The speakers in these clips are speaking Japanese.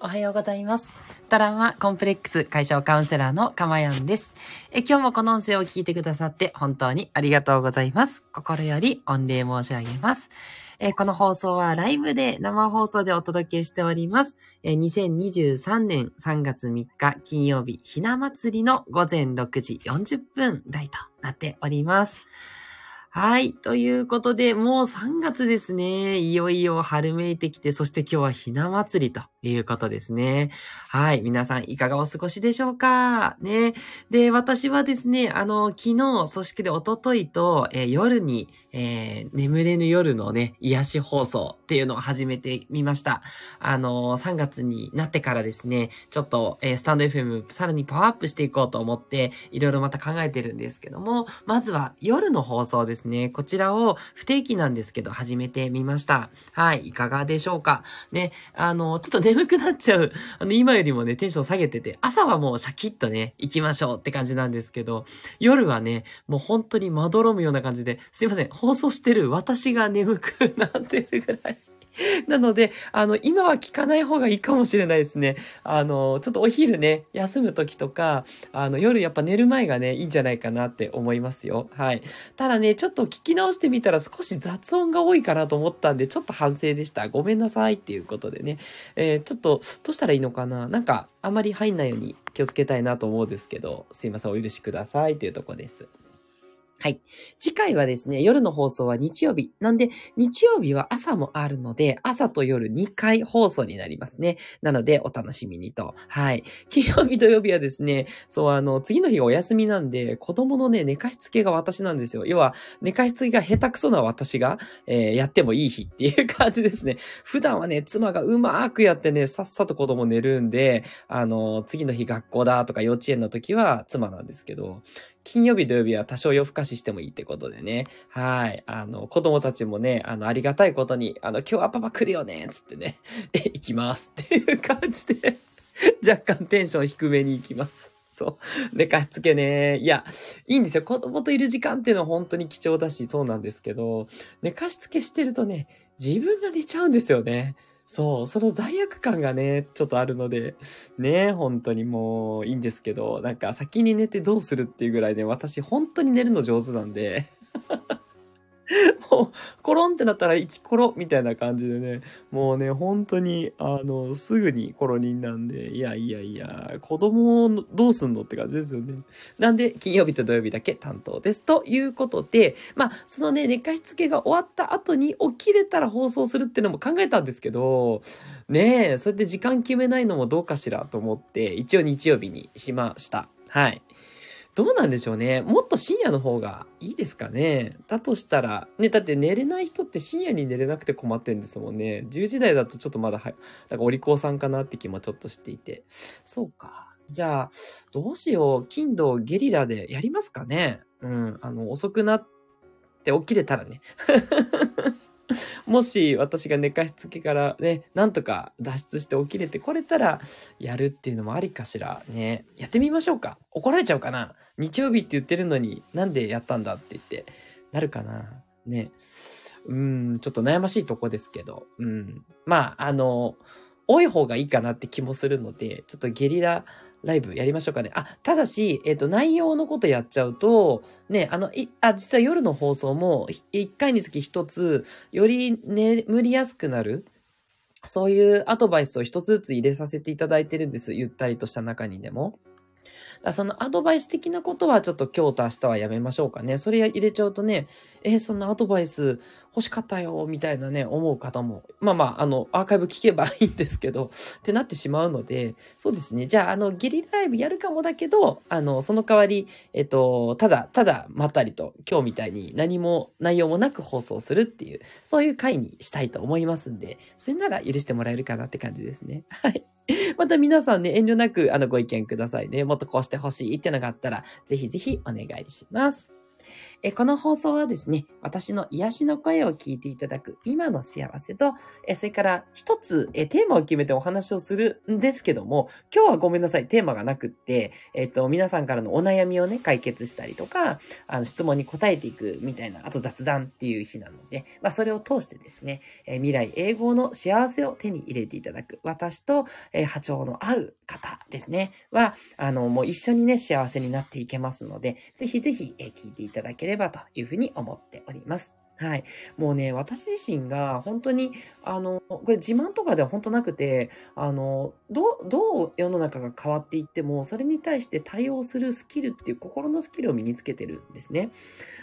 おはようございます。トラマコンプレックス解消カウンセラーのかまやんです。え今日もこの音声を聞いてくださって本当にありがとうございます。心より御礼申し上げます。えこの放送はライブで生放送でお届けしております。え2023年3月3日金曜日ひな祭りの午前6時40分台となっております。はい。ということで、もう3月ですね。いよいよ春めいてきて、そして今日はひな祭りとということですね。はい。皆さんいかがお過ごしでしょうか？ね。で、私はですね、あの、昨日、そしておとといと、えー夜に、えー眠れぬ夜のね、癒し放送っていうのを始めてみました。あの、3月になってからですね、ちょっと、えースタンド FM さらにパワーアップしていこうと思って、いろいろまた考えてるんですけども、まずは夜の放送ですね。こちらを不定期なんですけど、始めてみました。はい、いかがでしょうか？ね、あの、ちょっと眠くなっちゃう。あの、今よりもね、テンション下げてて、朝はもうシャキッとね、行きましょうって感じなんですけど、夜はね、もう本当にまどろむような感じで、すいません、放送してる私が眠くなってるぐらい。なので、あの、今は聞かない方がいいかもしれないですね。あの、ちょっとお昼ね、休む時とか、あの、夜やっぱ寝る前がね、いいんじゃないかなって思いますよ。はい。ただね、ちょっと聞き直してみたら少し雑音が多いかなと思ったんで、ちょっと反省でした。ごめんなさいっていうことでね。えーちょっと、どうしたらいいのかな？なんか、あまり入んないように気をつけたいなと思うんですけど、すいません、お許しくださいというとこです。はい。次回はですね、夜の放送は日曜日。なんで、日曜日は朝もあるので、朝と夜2回放送になりますね。なので、お楽しみにと。はい。金曜日、土曜日はですね、そう、あの、次の日がお休みなんで、子供のね、寝かしつけが私なんですよ。要は、寝かしつけが下手くそな私が、えーやってもいい日っていう感じですね。普段はね、妻がうまーくやってね、さっさと子供寝るんで、あの、次の日学校だとか幼稚園の時は妻なんですけど、金曜日土曜日は多少夜更かししてもいいってことでね。はい。あの、子供たちもね、あの、ありがたいことに、あの、今日はパパ来るよね、つってね、え、行きますっていう感じで、若干テンション低めに行きます。そう。寝かしつけね。いや、いいんですよ。子供といる時間っていうのは本当に貴重だし、そうなんですけど、寝かしつけしてるとね、自分が寝ちゃうんですよね。そう、その罪悪感がね、ちょっとあるので、ね、本当にもういいんですけど、なんか先に寝てどうするっていうぐらいね、私本当に寝るの上手なんで、もう、コロンってなったら1コロみたいな感じでね、もうね、本当に、あの、すぐにコロニンなんで、いやいやいや、子供をどうすんのって感じですよね。なんで、金曜日と土曜日だけ担当です。ということで、まあ、そのね、寝かしつけが終わった後に起きれたら放送するっていうのも考えたんですけど、ねえ、それで時間決めないのもどうかしらと思って、一応日曜日にしました。はい。どうなんでしょうね。もっと深夜の方がいいですかね。だとしたら、ね、だって寝れない人って深夜に寝れなくて困ってんですもんね。10時台だとちょっとまだは、なんからお利口さんかなって気もちょっとしていて。そうか。じゃあ、どうしよう。金土ゲリラでやりますかね。うん。あの、遅くなって起きれたらね。もし私が寝かしつけからね、なんとか脱出して起きれてこれたらやるっていうのもありかしらね。やってみましょうか。怒られちゃうかな日曜日って言ってるのになんでやったんだって言ってなるかなね。うん、ちょっと悩ましいとこですけど。うん。まあ、あの、多い方がいいかなって気もするので、ちょっとゲリラライブやりましょうかね。あ、ただし、えっ、と、内容のことやっちゃうと、ね、あの、い、あ、実は夜の放送も、1回につき1つ、より眠りやすくなる、そういうアドバイスを1つずつ入れさせていただいてるんです。ゆったりとした中にでも。だそのアドバイス的なことはちょっと今日と明日はやめましょうかね。それ入れちゃうとね、えーそんなアドバイス欲しかったよ、みたいなね、思う方も、まあまあ、あの、アーカイブ聞けばいいんですけど、ってなってしまうので、そうですね。じゃあ、あの、ゲリラライブやるかもだけど、あの、その代わり、えっと、ただ、ただ、まったりと、今日みたいに何も、内容もなく放送するっていう、そういう回にしたいと思いますんで、それなら許してもらえるかなって感じですね。はい。また皆さんね、遠慮なく、あの、ご意見くださいね。もっとこうしてほしいってのがあったら、ぜひぜひお願いします。えこの放送はですね、私の癒しの声を聞いていただく今の幸せと、えそれから一つえテーマを決めてお話をするんですけども、今日はごめんなさい、テーマがなくって、えっ、と、皆さんからのお悩みをね、解決したりとか、あの、質問に答えていくみたいな、あと雑談っていう日なので、まあ、それを通してですね、え未来永劫の幸せを手に入れていただく、私と、え波長の合う方ですね、は、あの、もう一緒にね、幸せになっていけますので、ぜひぜひ、え聞いていただければというふうに思っております。はい。もうね、私自身が本当に、あの、これ自慢とかでは本当なくて、あの、どう、どう世の中が変わっていっても、それに対して対応するスキルっていう心のスキルを身につけてるんですね。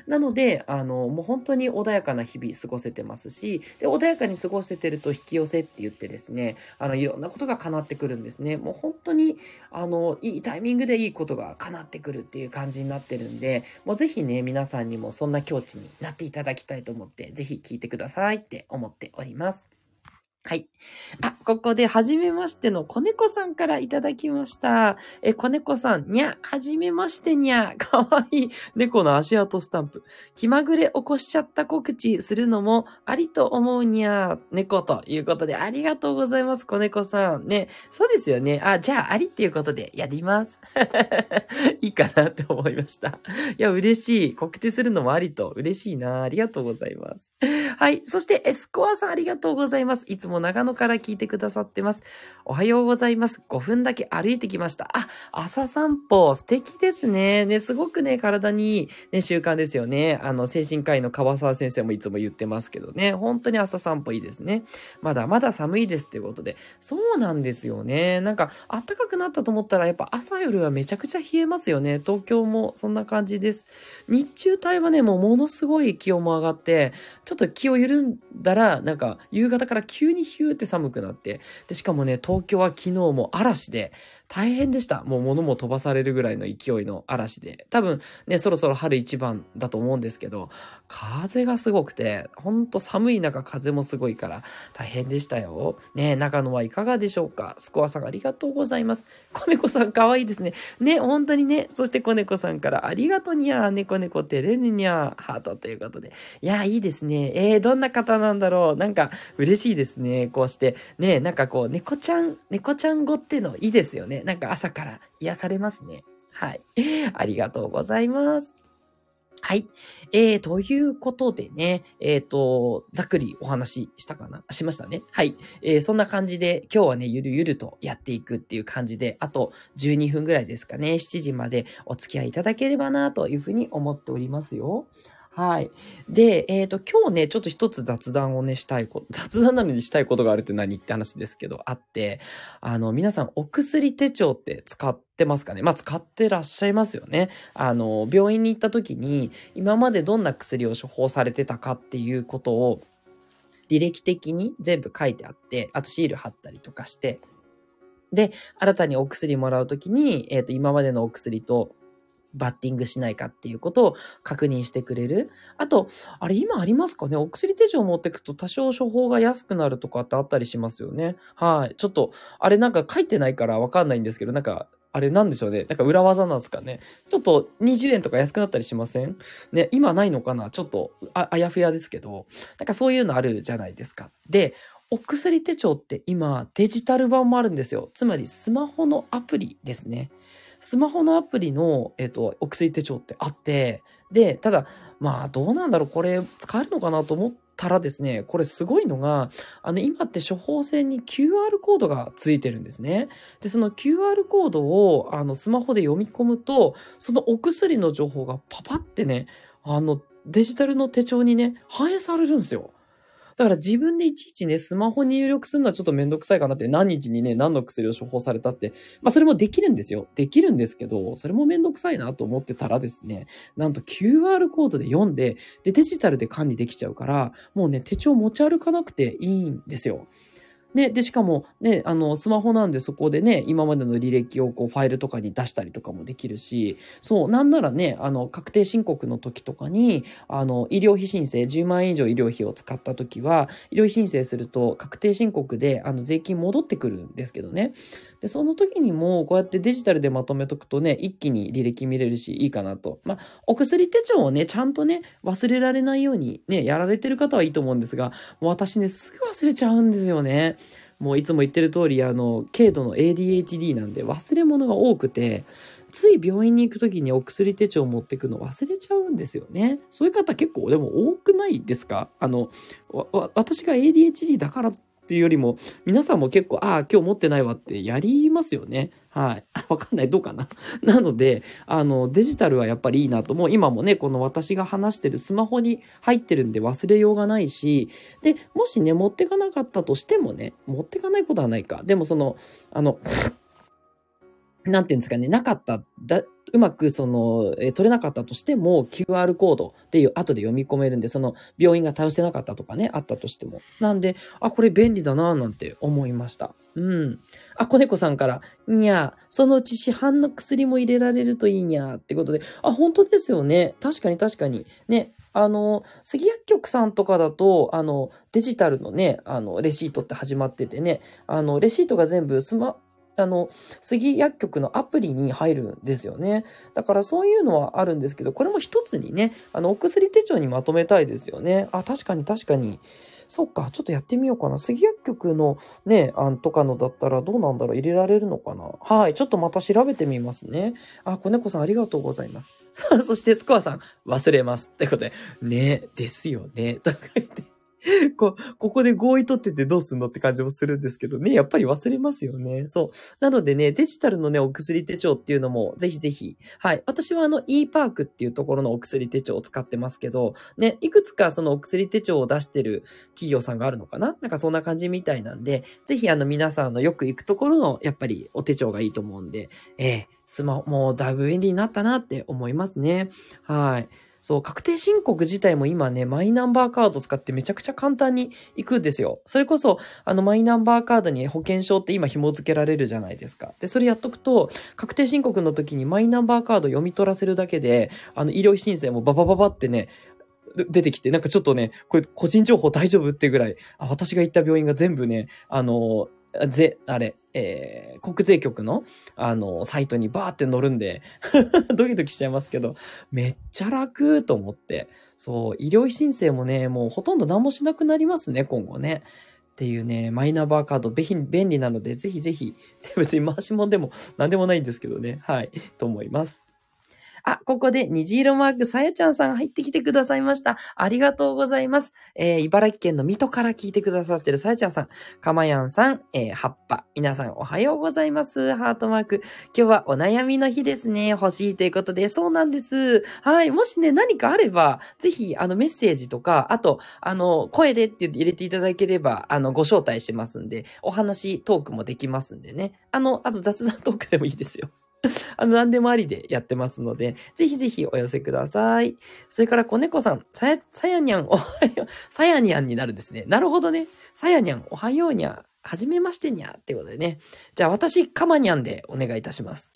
なので、あの、もう本当に穏やかな日々過ごせてますし、で、穏やかに過ごせてると引き寄せって言ってですね、あの、いろんなことが叶ってくるんですね。もう本当に、あの、いいタイミングでいいことが叶ってくるっていう感じになってるんで、もうぜひね、皆さんにもそんな境地になっていただきたいと思って、ぜひ聞いてくださいって思っております。はい。あ、ここで、はじめましての子猫さんからいただきました。え、子猫さん、にゃ、はじめましてにゃ、かわいい。猫の足跡スタンプ。気まぐれ起こしちゃった告知するのもありと思うにゃ、猫ということで、ありがとうございます、子猫さん。ね、そうですよね。あ、じゃあ、ありっていうことで、やります。いいかなって思いました。いや、嬉しい。告知するのもありと、嬉しいな。ありがとうございます。はい。そして、エスコアさんありがとうございます。いつもも長野から聞いてくださってます。おはようございます。5分だけ歩いてきました。あ、朝散歩、素敵ですね。ね、すごくね、体にいい、ね、習慣ですよね。あの、精神科医の川沢先生もいつも言ってますけどね。本当に朝散歩いいですね。まだまだ寒いですっていうことで。そうなんですよね。なんか、暖かくなったと思ったら、やっぱ朝夜はめちゃくちゃ冷えますよね。東京もそんな感じです。日中帯はね、もうものすごい気温も上がって、ちょっと気を緩んだら、なんか、夕方から急にヒューって寒くなって、で、しかもね、東京は昨日も嵐で、大変でした。もう物も飛ばされるぐらいの勢いの嵐で。多分ね、そろそろ春一番だと思うんですけど、風がすごくて、ほんと寒い中風もすごいから大変でしたよ。ねえ中野はいかがでしょうか？スコアさんありがとうございます。子猫さんかわいいですね。ね、本当にね。そして子猫さんからありがとうにゃー、猫猫てれぬにゃー、ハートということで。いや、いいですね。えー、どんな方なんだろう。なんか嬉しいですね。こうして。ねえ、なんかこう、猫ちゃん、猫ちゃん語ってのいいですよね。なんか朝から癒されますね。はい。ありがとうございます。はい。えー、ということでね、えっ、ー、と、ざっくりお話ししたかな？しましたね。はい。えー、そんな感じで、今日はね、ゆるゆるとやっていくっていう感じで、あと12分ぐらいですかね、7時までお付き合いいただければな、というふうに思っておりますよ。はい。で、えっ、ー、と、今日ね、ちょっと一つ雑談をね、したいこと、雑談なのにしたいことがあるって何って話ですけど、あって、あの、皆さん、お薬手帳って使ってますかね？まあ、使ってらっしゃいますよね。あの、病院に行った時に、今までどんな薬を処方されてたかっていうことを、履歴的に全部書いてあって、あとシール貼ったりとかして、で、新たにお薬もらうときに、えっ、ー、と、今までのお薬と、バッティングしないかっていうことを確認してくれる。あと、あれ今ありますかね？お薬手帳持ってくと多少処方が安くなるとかってあったりしますよね。はい。ちょっと、あれなんか書いてないからわかんないんですけど、なんか、あれなんでしょうね？なんか裏技なんですかね？ちょっと20円とか安くなったりしません？ね、今ないのかな？ちょっとあ、あやふやですけど、なんかそういうのあるじゃないですか。で、お薬手帳って今デジタル版もあるんですよ。つまりスマホのアプリですね。スマホのアプリの、えっ、ー、と、お薬手帳ってあって、で、ただ、まあ、どうなんだろう、これ使えるのかなと思ったらですね、これすごいのが、あの、今って処方箋に QR コードがついてるんですね。で、その QR コードを、あの、スマホで読み込むと、そのお薬の情報がパパってね、あの、デジタルの手帳にね、反映されるんですよ。だから自分でいちいちね、スマホに入力するのはちょっとめんどくさいかなって、何日にね、何の薬を処方されたって、まあそれもできるんですよ。できるんですけど、それもめんどくさいなと思ってたらですね、なんと QR コードで読んで、で、デジタルで管理できちゃうから、もうね、手帳持ち歩かなくていいんですよ。ね、で、しかも、ね、あの、スマホなんでそこでね、今までの履歴をこう、ファイルとかに出したりとかもできるし、そう、なんならね、あの、確定申告の時とかに、あの、医療費申請、10万円以上医療費を使った時は、医療費申請すると、確定申告で、あの、税金戻ってくるんですけどね。で、その時にも、こうやってデジタルでまとめとくとね、一気に履歴見れるし、いいかなと。まあ、お薬手帳をね、ちゃんとね、忘れられないようにね、やられてる方はいいと思うんですが、もう私ね、すぐ忘れちゃうんですよね。もういつも言ってる通り、あの、軽度の ADHD なんで忘れ物が多くて、つい病院に行く時にお薬手帳を持ってくの忘れちゃうんですよね。そういう方結構でも多くないですか？あの、私が ADHD だからっっていうよりも、皆さんも結構、ああ、今日持ってないわってやりますよね。はい。わかんない。どうかな？なので、あの、デジタルはやっぱりいいなと。もう今もね、この私が話してるスマホに入ってるんで忘れようがないし、で、もしね、持ってかなかったとしてもね、持ってかないことはないか。でもその、あの、なんていうんですかね、なかった、だ、うまくその、え取れなかったとしても QR コードっていう後で読み込めるんで、その病院が倒せなかったとかね、あったとしても。なんで、あ、これ便利だなぁなんて思いました。うん。あ、子猫さんから、にゃそのうち市販の薬も入れられるといいにゃってことで、あ、本当ですよね。確かに確かに。ね、あの、杉薬局さんとかだと、あの、デジタルのね、あの、レシートって始まっててね、あの、レシートが全部スマ、あの、杉薬局のアプリに入るんですよね。だからそういうのはあるんですけど、これも一つにね、あの、お薬手帳にまとめたいですよね。あ、確かに確かに。そっか、ちょっとやってみようかな。杉薬局のね、あんとかのだったらどうなんだろう？入れられるのかな？はい、ちょっとまた調べてみますね。あ、子猫さんありがとうございます。そして、スコアさん、忘れます。ってことで、ね、ですよね。とか言って。こ、ここで合意取っててどうすんのって感じもするんですけどね、やっぱり忘れますよね。そう。なのでね、デジタルのね、お薬手帳っていうのも、ぜひぜひ。はい。私はあの、e パークっていうところのお薬手帳を使ってますけど、ね、いくつかそのお薬手帳を出してる企業さんがあるのかな？なんかそんな感じみたいなんで、ぜひあの、皆さんのよく行くところの、やっぱりお手帳がいいと思うんで、ええー、スマホ、もうだいぶ便利になったなって思いますね。はい。そう、確定申告自体も今ね、マイナンバーカード使ってめちゃくちゃ簡単に行くんですよ。それこそ、あの、マイナンバーカードに保険証って今紐付けられるじゃないですか。で、それやっとくと、確定申告の時にマイナンバーカード読み取らせるだけで、あの、医療費申請もババババってね、出てきて、なんかちょっとね、これ個人情報大丈夫ってぐらい、あ、私が行った病院が全部ね、あの、ぜ、あれ、えー、国税局の、あの、サイトにバーって乗るんで ドキドキしちゃいますけど、めっちゃ楽と思って。そう、医療費申請もね、もうほとんど何もしなくなりますね、今後ね。っていうね、マイナンバーカード便利なので、ぜひぜひ、別に回し物でも何でもないんですけどね、はい、と思います。あ、ここで虹色マークさやちゃんさん入ってきてくださいました。ありがとうございます。えー、茨城県の水戸から聞いてくださってるさやちゃんさん、かまやんさん、えー、葉っぱ。皆さんおはようございます。ハートマーク。今日はお悩みの日ですね。欲しいということで、そうなんです。はい。もしね、何かあれば、ぜひ、あの、メッセージとか、あと、あの、声でって入れていただければ、あの、ご招待しますんで、お話、トークもできますんでね。あの、あと雑談トークでもいいですよ。あの、何でもありでやってますので、ぜひぜひお寄せください。それから、子猫さん、さや、さやにゃん、おはよう、さやにゃんになるですね。なるほどね。さやにゃん、おはようにゃ。はじめましてにゃってことでね。じゃあ私、かまにゃんでお願いいたします。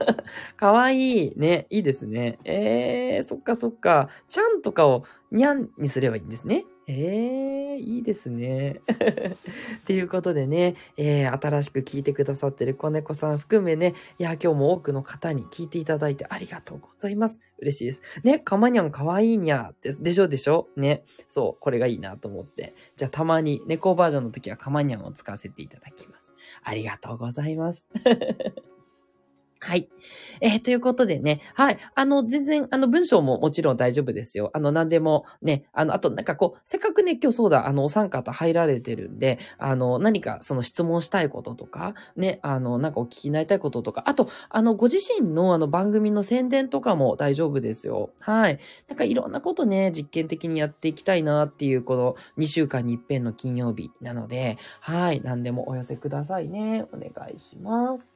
かわいい。ね。いいですね。えー、そっかそっか。ちゃんとかをにゃんにすればいいんですね。ええー、いいですね。っていうことでね、えー、新しく聞いてくださってる子猫さん含めね、いや、今日も多くの方に聞いていただいてありがとうございます。嬉しいです。ね、かまにゃんかわいいにゃででしょ？でしょ？ね。そう、これがいいなと思って。じゃあたまに猫バージョンの時はかまにゃんを使わせていただきます。ありがとうございます。はい。えー、ということでね、はい。あの、全然、あの、文章ももちろん大丈夫ですよ。あの、何でもね、あの、あと、なんかこう、せっかくね、今日そうだ、あの、お三方入られてるんで、あの、何かその質問したいこととか、ね、あの、なんかお聞きになりたいこととか、あと、あの、ご自身のあの、番組の宣伝とかも大丈夫ですよ。はい。なんかいろんなことね、実験的にやっていきたいなっていう、この2週間に一遍の金曜日なので、はい。何でもお寄せくださいね。お願いします。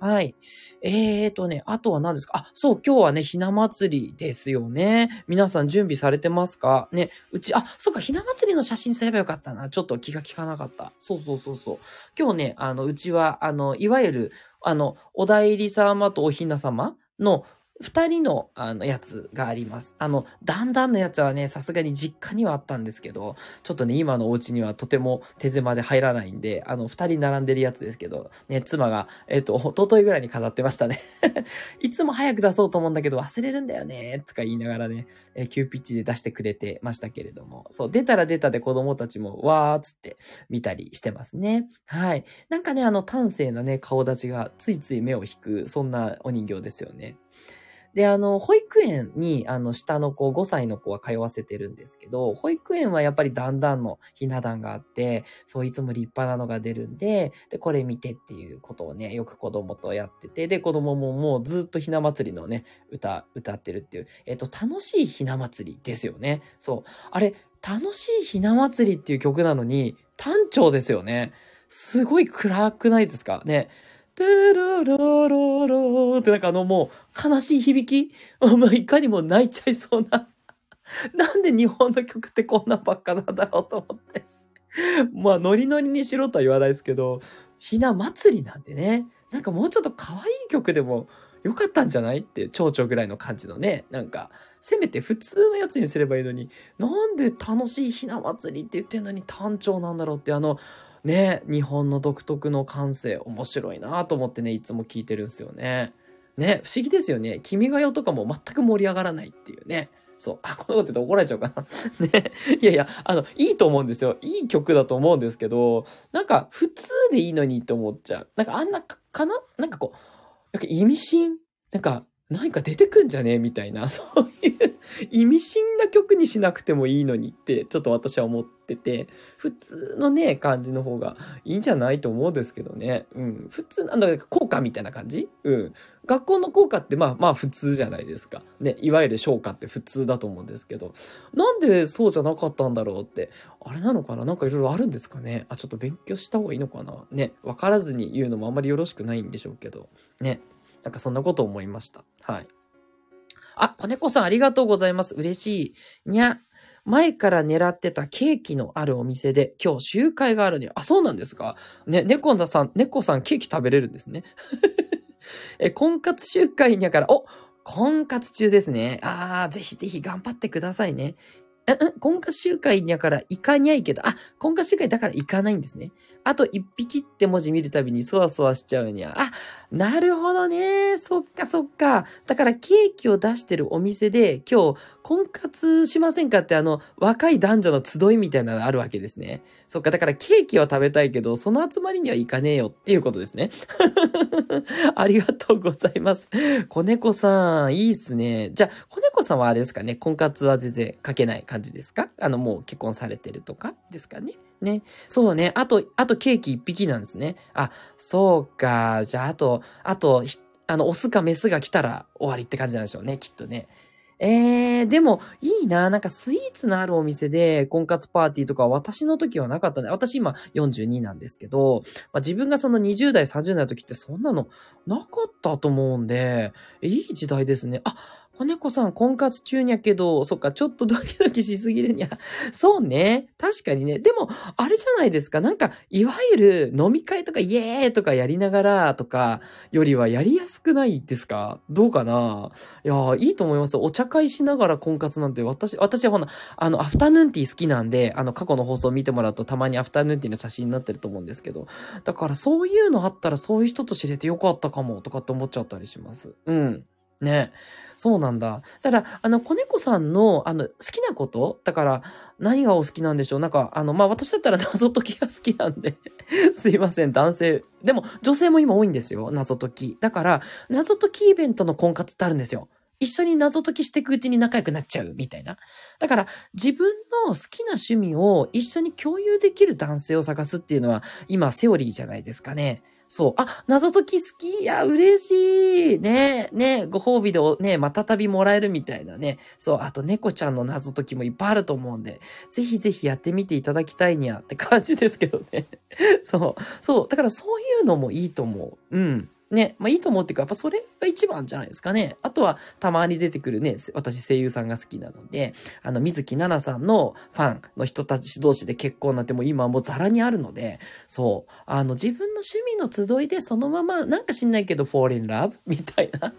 はい。えーとね、あとは何ですか？あ、そう、今日はね、ひな祭りですよね。皆さん準備されてますか？ね、うち、あ、そっか、ひな祭りの写真すればよかったな。ちょっと気が利かなかった。そうそうそうそう。今日ね、あの、うちは、あの、いわゆる、あの、お代理様とおひな様の二人の、あの、やつがあります。あの、だんだんのやつはね、さすがに実家にはあったんですけど、ちょっとね、今のお家にはとても手狭で入らないんで、あの、二人並んでるやつですけど、ね、妻が、えっ、と、おとといぐらいに飾ってましたね。いつも早く出そうと思うんだけど、忘れるんだよね、とか言いながらね、えー、急ピッチで出してくれてましたけれども、そう、出たら出たで子供たちも、わーっつって見たりしてますね。はい。なんかね、あの、端正なね、顔立ちがついつい目を引く、そんなお人形ですよね。で、あの、保育園に、あの、下の子、5歳の子は通わせてるんですけど、保育園はやっぱりだんだんのひな壇があって、そういつも立派なのが出るんで、で、これ見てっていうことをね、よく子供とやってて、で、子供ももうずっとひな祭りのね、歌、歌ってるっていう、えっと、楽しいひな祭りですよね。そう。あれ、楽しいひな祭りっていう曲なのに、単調ですよね。すごい暗くないですか？ね。テララララってなんかあのもう悲しい響きまあいかにも泣いちゃいそうな なんで日本の曲ってこんなばっかなんだろうと思って まあノリノリにしろとは言わないですけど、ひな祭りなんでね。なんかもうちょっと可愛い曲でもよかったんじゃないって蝶々ぐらいの感じのね。なんか、せめて普通のやつにすればいいのに、なんで楽しいひな祭りって言ってんのに単調なんだろうってあの、ね、日本の独特の感性、面白いなと思ってね、いつも聞いてるんですよね。ね、不思議ですよね。君が代とかも全く盛り上がらないっていうね。そう。あ、こんなこと言って怒られちゃうかな。ね。いやいや、あの、いいと思うんですよ。いい曲だと思うんですけど、なんか、普通でいいのにって思っちゃう。なんか、あんなかな？なんかこう、なんか意味深？なんか、何か出てくんじゃね？えみたいな、そういう意味深な曲にしなくてもいいのにって、ちょっと私は思ってて、普通のね、感じの方がいいんじゃないと思うんですけどね。うん。普通、なんだか効果みたいな感じ？うん。学校の効果ってまあまあ普通じゃないですか。ね。いわゆる昇華って普通だと思うんですけど、なんでそうじゃなかったんだろうって、あれなのかな？なんかいろいろあるんですかね？あ、ちょっと勉強した方がいいのかな？ね。わからずに言うのもあんまりよろしくないんでしょうけど。ね。なんかそんなこと思いました。はい。あ、子猫さんありがとうございます。嬉しい。にゃ。前から狙ってたケーキのあるお店で今日集会があるに。あ、そうなんですか？ね、猫さん、猫さんケーキ食べれるんですね。え、婚活集会にゃから、お婚活中ですね。ああ、ぜひぜひ頑張ってくださいね。ん婚活集会やから行かにゃいけど、あ、婚活集会だから行かないんですね。あと一匹って文字見るたびにそわそわしちゃうにゃ。あ、なるほどね。そっかそっか。だからケーキを出してるお店で今日婚活しませんかってあの若い男女の集いみたいなのがあるわけですね。そっか。だからケーキは食べたいけど、その集まりには行かねえよっていうことですね。ありがとうございます。子猫さん、いいっすね。じゃあ、子猫さんはあれですかね。婚活は全然書けない感じですか？あの、もう結婚されてるとかですかね。ね。そうね。あと、あとケーキ一匹なんですね。あ、そうか。じゃあ、あと、あと、あの、オスかメスが来たら終わりって感じなんでしょうね。きっとね。えー、でも、いいな。なんかスイーツのあるお店で婚活パーティーとか私の時はなかったね。私今42なんですけど、まあ、自分がその20代、30代の時ってそんなのなかったと思うんで、いい時代ですね。あ、子猫さん婚活中にゃけど、そっか、ちょっとドキドキしすぎるにゃ。そうね。確かにね。でも、あれじゃないですか。なんか、いわゆる飲み会とかイエーイとかやりながらとかよりはやりやすくないですか？どうかな？いやいいと思います。お茶会しながら婚活なんて私、私はほな、あの、アフタヌーンティー好きなんで、あの、過去の放送見てもらうとたまにアフタヌーンティーの写真になってると思うんですけど、だからそういうのあったらそういう人と知れてよかったかもとかって思っちゃったりします。うん。ね。そうなんだ。ただ、あの、子猫さんの、あの、好きなことだから、何がお好きなんでしょう？なんか、あの、まあ、私だったら 謎解きが好きなんで すいません、男性。でも、女性も今多いんですよ、謎解き。だから、謎解きイベントの婚活ってあるんですよ。一緒に謎解きしていくうちに仲良くなっちゃうみたいな。だから自分の好きな趣味を一緒に共有できる男性を探すっていうのは今セオリーじゃないですかね。そう。あ、謎解き好き？いや、嬉しい。ねねご褒美でね、またたびもらえるみたいなね。そう。あと、猫ちゃんの謎解きもいっぱいあると思うんで、ぜひぜひやってみていただきたいにゃって感じですけどね。そう。そう。だからそういうのもいいと思う。うん。ね、まあいいと思っていうか、やっぱそれが一番じゃないですかね。あとは、たまに出てくるね、私声優さんが好きなので、あの、水木奈々さんのファンの人たち同士で結婚なんてもう今もうザラにあるので、そう、あの、自分の趣味の集いでそのまま、なんか知んないけど、フォーレンラブみたいな、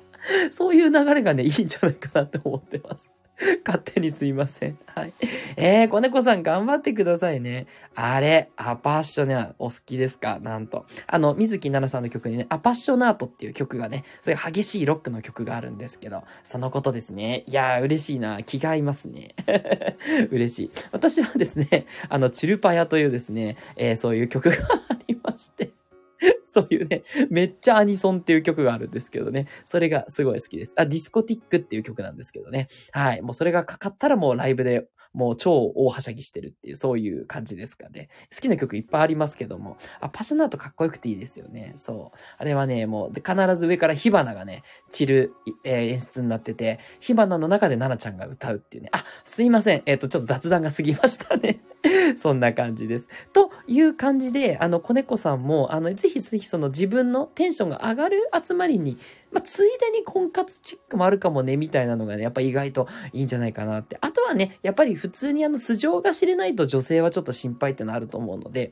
そういう流れがね、いいんじゃないかなって思ってます。勝手にすいません。はい。えー、子猫さん頑張ってくださいね。あれ、アパッショナーお好きですか？なんと。あの、水木奈々さんの曲にね、アパッショナートっていう曲がね、そういう激しいロックの曲があるんですけど、そのことですね。いやー、嬉しいな。気が合いますね。嬉しい。私はですね、あの、チュルパヤというですね、えー、そういう曲がありまして、そういうね、めっちゃアニソンっていう曲があるんですけどね。それがすごい好きです。あ、ディスコティックっていう曲なんですけどね。はい。もうそれがかかったらもうライブでもう超大はしゃぎしてるっていう、そういう感じですかね。好きな曲いっぱいありますけども。あ、パショナートかっこよくていいですよね。そう。あれはね、もう、必ず上から火花がね、散る、えー、演出になってて、火花の中で奈々ちゃんが歌うっていうね。あ、すいません。えっ、ー、と、ちょっと雑談が過ぎましたね。そんな感じです。という感じで、あの、子猫さんも、あの、ぜひぜひその自分のテンションが上がる集まりに、まあ、ついでに婚活チックもあるかもね、みたいなのがね、やっぱ意外といいんじゃないかなって。あとはね、やっぱり普通にあの、素性が知れないと女性はちょっと心配ってのあると思うので、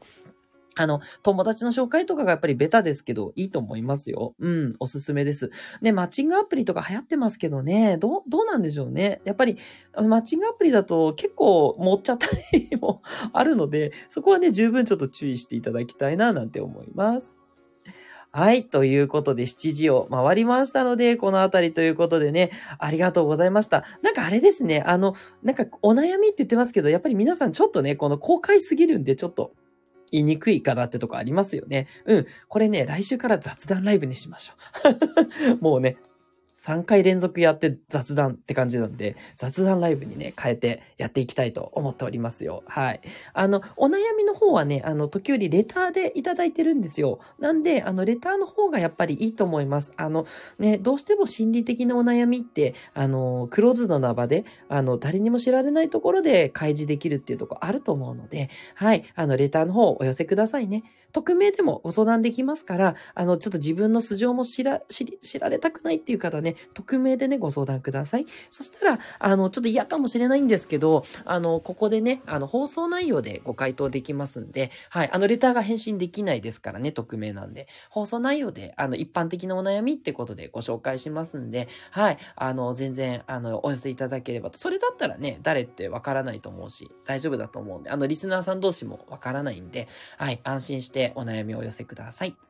あの、友達の紹介とかがやっぱりベタですけど、いいと思いますよ。うん、おすすめです。ね、マッチングアプリとか流行ってますけどね、どう、どうなんでしょうね。やっぱり、マッチングアプリだと結構持っちゃったりもあるので、そこはね、十分ちょっと注意していただきたいな、なんて思います。はい。ということで、7時を回りましたので、このあたりということでね、ありがとうございました。なんかあれですね、あの、なんかお悩みって言ってますけど、やっぱり皆さんちょっとね、この公開すぎるんで、ちょっと、言いにくいかなってとこありますよね。うん。これね、来週から雑談ライブにしましょう。もうね、3回連続やって雑談って感じなんで、雑談ライブにね、変えてやっていきたいと思っておりますよ。はい。あの、お悩みの方はね、あの、時折レターでいただいてるんですよ。なんで、あの、レターの方がやっぱりいいと思います。あの、ね、どうしても心理的なお悩みって、あの、クローズドな場で、あの、誰にも知られないところで開示できるっていうところあると思うので、はい。あの、レターの方お寄せくださいね。匿名でもご相談できますから、あの、ちょっと自分の素性も知ら、知り、知られたくないっていう方ね、匿名でね、ご相談ください。そしたら、あの、ちょっと嫌かもしれないんですけど、あの、ここでね、あの、放送内容でご回答できますんで、はい、あの、レターが返信できないですからね、匿名なんで、放送内容で、あの、一般的なお悩みってことでご紹介しますんで、はい、あの、全然、あの、お寄せいただければと。それだったらね、誰ってわからないと思うし、大丈夫だと思うんで、あの、リスナーさん同士もわからないんで、はい、安心してお悩みをお寄せください。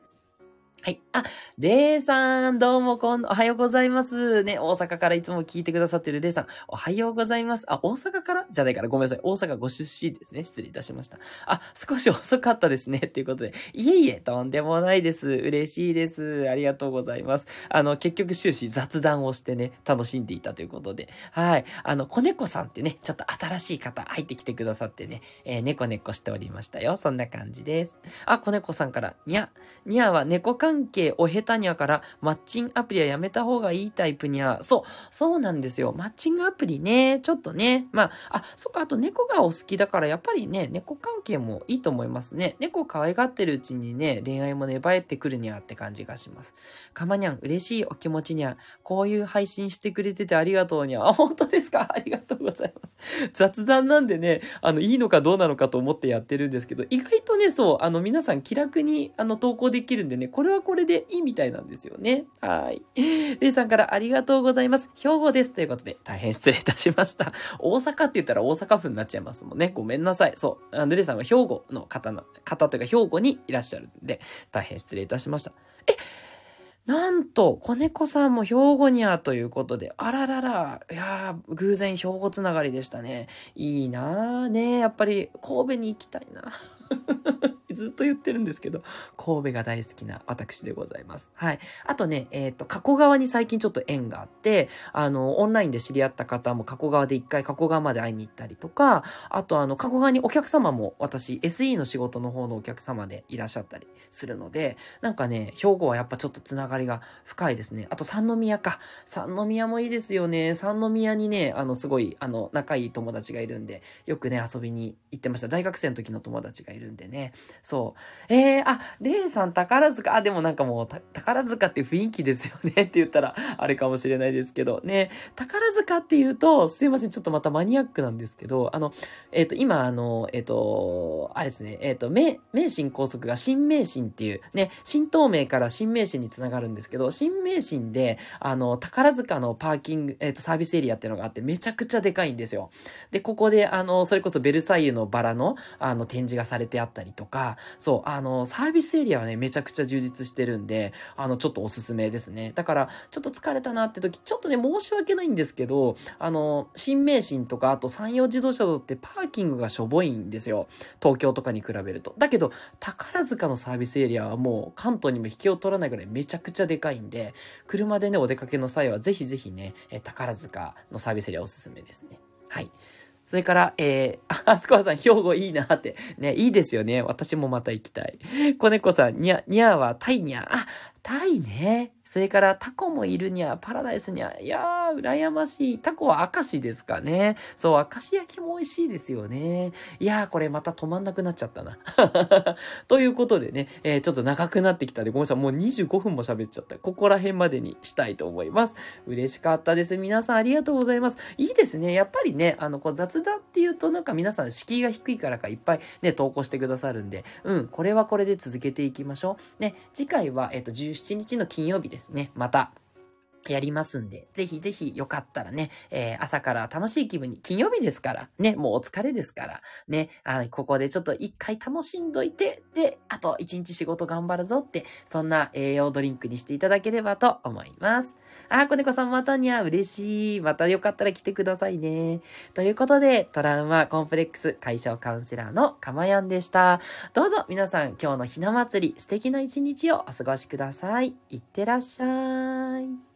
はい。あ、レイさん、どうもこん、おはようございます。ね、大阪からいつも聞いてくださってるレイさん、おはようございます。あ、大阪から？じゃないからごめんなさい。大阪ご出身ですね。失礼いたしました。あ、少し遅かったですね。っていうことで。いえいえ、とんでもないです。嬉しいです。ありがとうございます。あの、結局終始雑談をしてね、楽しんでいたということで。はい。あの、子猫さんってね、ちょっと新しい方入ってきてくださってね、えー、猫猫しておりましたよ。そんな感じです。あ、子猫さんから、にゃ、にゃは猫か？関係お下手にゃからマッチングアプリはやめた方がいいタイプにゃ。そう、そうなんですよ。マッチングアプリね、ちょっとね、まあ、あ、そっか、あと猫がお好きだからやっぱりね、猫関係もいいと思いますね。猫可愛がってるうちにね、恋愛も芽生えてくるにゃって感じがします。かまにゃん、嬉しいお気持ちにゃ。こういう配信してくれててありがとうにゃ。あ、本当ですか？ありがとうございます。雑談なんでね、あの、いいのかどうなのかと思ってやってるんですけど、意外とね、そう、あの、皆さん気楽に、あの、投稿できるんでね、これはこれでいいみたいなんですよね。はい。レイさんからありがとうございます。兵庫です。ということで、大変失礼いたしました。大阪って言ったら大阪府になっちゃいますもんね。ごめんなさい。そう。あのレイさんは兵庫の方の、方というか兵庫にいらっしゃるんで、大変失礼いたしました。えなんと、子猫さんも兵庫にゃということで、あららら、いやー、偶然兵庫つながりでしたね。いいなーね。やっぱり神戸に行きたいな。ずっと言ってるんですけど、神戸が大好きな私でございます。はい。あとね、えっ、ー、と、加古川に最近ちょっと縁があって、あの、オンラインで知り合った方も加古川で一回加古川まで会いに行ったりとか、あとあの、加古川にお客様も私、SE の仕事の方のお客様でいらっしゃったりするので、なんかね、兵庫はやっぱちょっとつながりが深いですね。あと三宮か。三宮もいいですよね。三宮にね、あの、すごい、あの、仲いい友達がいるんで、よくね、遊びに行ってました。大学生の時の友達がいるるんでね。そう。えー、あ、レイさん宝塚、あ、でもなんかもう、宝塚って雰囲気ですよね って言ったら、あれかもしれないですけど、ね、宝塚って言うと、すいません、ちょっとまたマニアックなんですけど、あの、えっ、ー、と、今、あの、えっ、ー、と、あれですね、えっ、ー、と、名、名神高速が新名神っていう、ね、新東名から新名神につながるんですけど、新名神で、あの、宝塚のパーキング、えっ、と、サービスエリアっていうのがあって、めちゃくちゃでかいんですよ。で、ここで、あの、それこそベルサイユのバラの、あの、展示がされてあったりとか、そう、あの、サービスエリアはね、めちゃくちゃ充実してるんで、あの、ちょっとおすすめですね。だから、ちょっと疲れたなって時、ちょっとね、申し訳ないんですけど、あの、新名神とか、あと山陽自動車道ってパーキングがしょぼいんですよ。東京とかに比べると。だけど、宝塚のサービスエリアはもう関東にも引けを取らないぐらいめちゃくちゃでかいんで、車でね、お出かけの際はぜひぜひね、宝塚のサービスエリアおすすめですね。はい。それから、えー、あ、すこわさん、兵庫いいなって。ね、いいですよね。私もまた行きたい。子猫さん、にゃ、にゃはタイにゃ。あ、タイね。それからタコもいるにゃ、パラダイスにゃ。いやー、羨ましい。タコは明石ですかね。そう、明石焼きも美味しいですよね。いやー、これまた止まんなくなっちゃったな。ということでね、えー、ちょっと長くなってきたんで、ごめんなさい。もう25分も喋っちゃった。ここら辺までにしたいと思います。嬉しかったです。皆さんありがとうございます。いいですね。やっぱりね、あの、こう雑談っていうとなんか皆さん敷居が低いからかいっぱいね、投稿してくださるんで、うん、これはこれで続けていきましょう。ね、次回は、えっ、ー、と、17日の金曜日ですですね。また、やりますんで、ぜひぜひよかったらね、えー、朝から楽しい気分に、金曜日ですから、ね、もうお疲れですから、ね、あここでちょっと一回楽しんどいて、で、あと一日仕事頑張るぞって、そんな栄養ドリンクにしていただければと思います。あ、子猫さんまたにゃ、嬉しい。またよかったら来てくださいね。ということで、トラウマコンプレックス解消カウンセラーのかまやんでした。どうぞ皆さん今日のひな祭り素敵な一日をお過ごしください。いってらっしゃい。